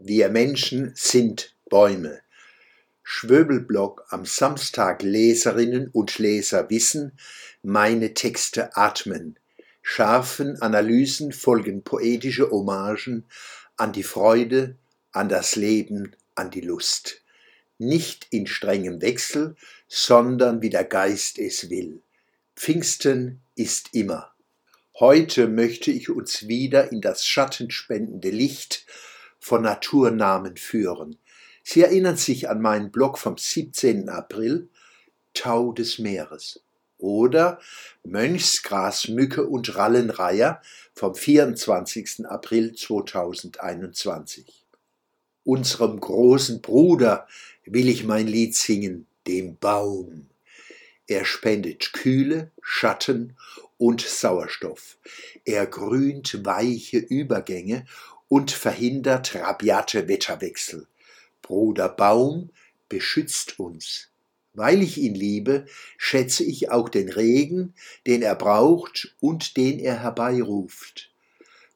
Wir Menschen sind Bäume. Schwöbelblock am Samstag Leserinnen und Leser wissen, meine Texte atmen. Scharfen Analysen folgen poetische Hommagen an die Freude, an das Leben, an die Lust. Nicht in strengem Wechsel, sondern wie der Geist es will. Pfingsten ist immer. Heute möchte ich uns wieder in das schattenspendende Licht von Naturnamen führen. Sie erinnern sich an meinen Blog vom 17. April, Tau des Meeres. Oder Mönchsgrasmücke und Rallenreiher vom 24. April 2021. Unserem großen Bruder will ich mein Lied singen, dem Baum. Er spendet Kühle, Schatten und Sauerstoff. Er grünt weiche Übergänge und verhindert rabiate Wetterwechsel. Bruder Baum beschützt uns. Weil ich ihn liebe, schätze ich auch den Regen, den er braucht und den er herbeiruft.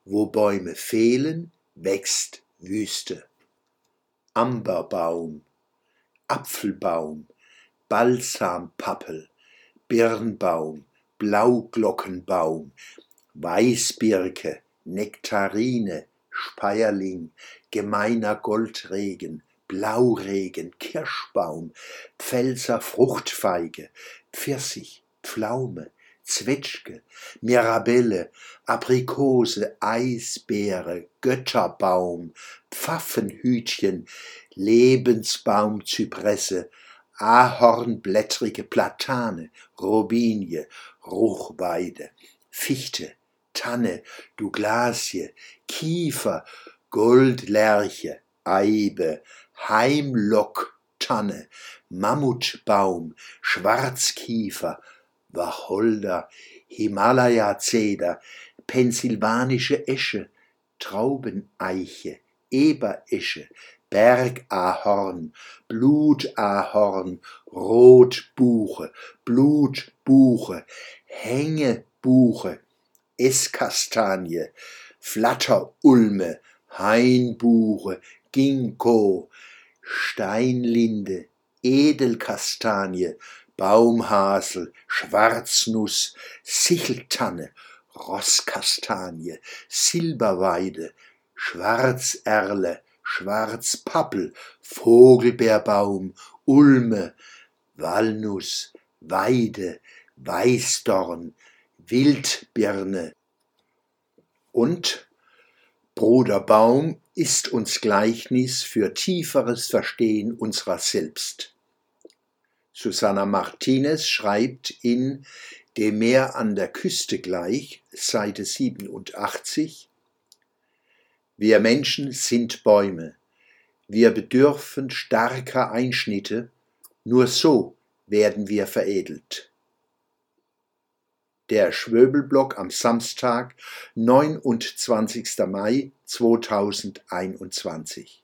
Wo Bäume fehlen, wächst Wüste. Amberbaum, Apfelbaum, Balsampappel, Birnbaum, Blauglockenbaum, Weißbirke, Nektarine, Speierling, gemeiner Goldregen, Blauregen, Kirschbaum, Pfälzer Fruchtfeige, Pfirsich, Pflaume, Zwetschge, Mirabelle, Aprikose, Eisbeere, Götterbaum, Pfaffenhütchen, Lebensbaumzypresse, ahornblättrige Platane, Robinie, Ruchweide, Fichte, Tanne, Douglasie, Kiefer, Goldlerche, Eibe, Heimlocktanne, Mammutbaum, Schwarzkiefer, Wacholder, Himalaya-Zeder, Pennsylvanische Esche, Traubeneiche, Eberesche, Bergahorn, Blutahorn, Rotbuche, Blutbuche, Hängebuche, Esskastanie, Flatterulme, Hainbuche, Ginkgo, Steinlinde, Edelkastanie, Baumhasel, Schwarznuss, Sicheltanne, Rosskastanie, Silberweide, Schwarzerle, Schwarzpappel, Vogelbeerbaum, Ulme, Walnuss, Weide, Weißdorn, Wildbirne und Bruder Baum ist uns Gleichnis für tieferes Verstehen unserer selbst. Susanna Martinez schreibt in Dem Meer an der Küste gleich, Seite 87, Wir Menschen sind Bäume, wir bedürfen starker Einschnitte, nur so werden wir veredelt. Der Schwöbelblock am Samstag, 29. Mai 2021.